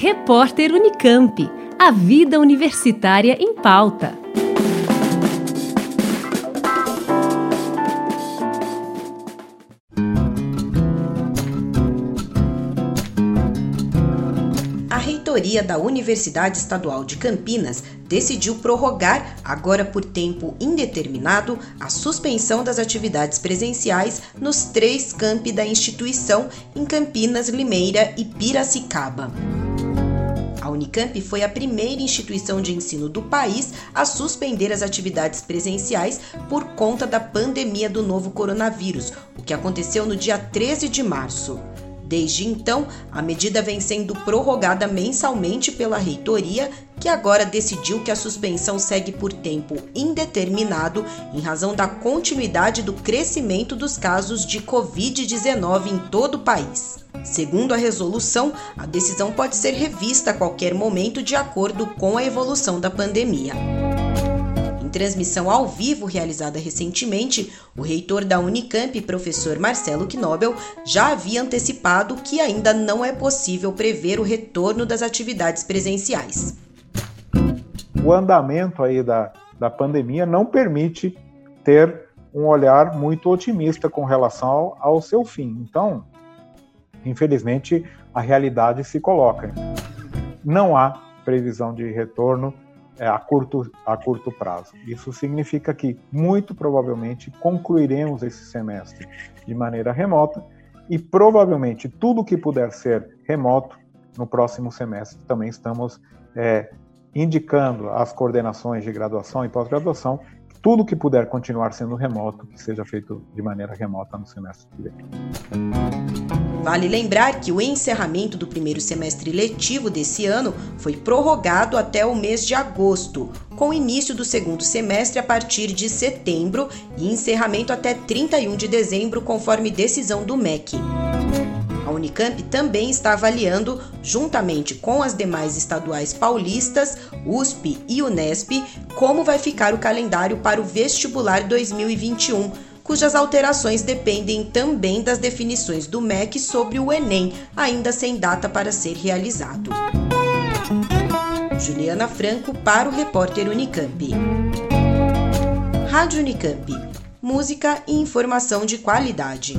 Repórter Unicamp. A vida universitária em pauta. A reitoria da Universidade Estadual de Campinas decidiu prorrogar, agora por tempo indeterminado, a suspensão das atividades presenciais nos três campi da instituição em Campinas, Limeira e Piracicaba. A Unicamp foi a primeira instituição de ensino do país a suspender as atividades presenciais por conta da pandemia do novo coronavírus, o que aconteceu no dia 13 de março. Desde então, a medida vem sendo prorrogada mensalmente pela reitoria, que agora decidiu que a suspensão segue por tempo indeterminado em razão da continuidade do crescimento dos casos de Covid-19 em todo o país. Segundo a resolução, a decisão pode ser revista a qualquer momento de acordo com a evolução da pandemia. Em transmissão ao vivo realizada recentemente, o reitor da Unicamp, professor Marcelo Knobel, já havia antecipado que ainda não é possível prever o retorno das atividades presenciais. O andamento aí da, da pandemia não permite ter um olhar muito otimista com relação ao, ao seu fim. Então, infelizmente, a realidade se coloca. Não há previsão de retorno é, a, curto, a curto prazo. Isso significa que, muito provavelmente, concluiremos esse semestre de maneira remota e, provavelmente, tudo que puder ser remoto no próximo semestre também estamos é, indicando às coordenações de graduação e pós-graduação tudo que puder continuar sendo remoto, que seja feito de maneira remota no semestre que vem. Vale lembrar que o encerramento do primeiro semestre letivo desse ano foi prorrogado até o mês de agosto, com início do segundo semestre a partir de setembro e encerramento até 31 de dezembro, conforme decisão do MEC. A Unicamp também está avaliando, juntamente com as demais estaduais paulistas, USP e Unesp, como vai ficar o calendário para o vestibular 2021, cujas alterações dependem também das definições do MEC sobre o Enem, ainda sem data para ser realizado. Juliana Franco para o repórter Unicamp. Rádio Unicamp. Música e informação de qualidade.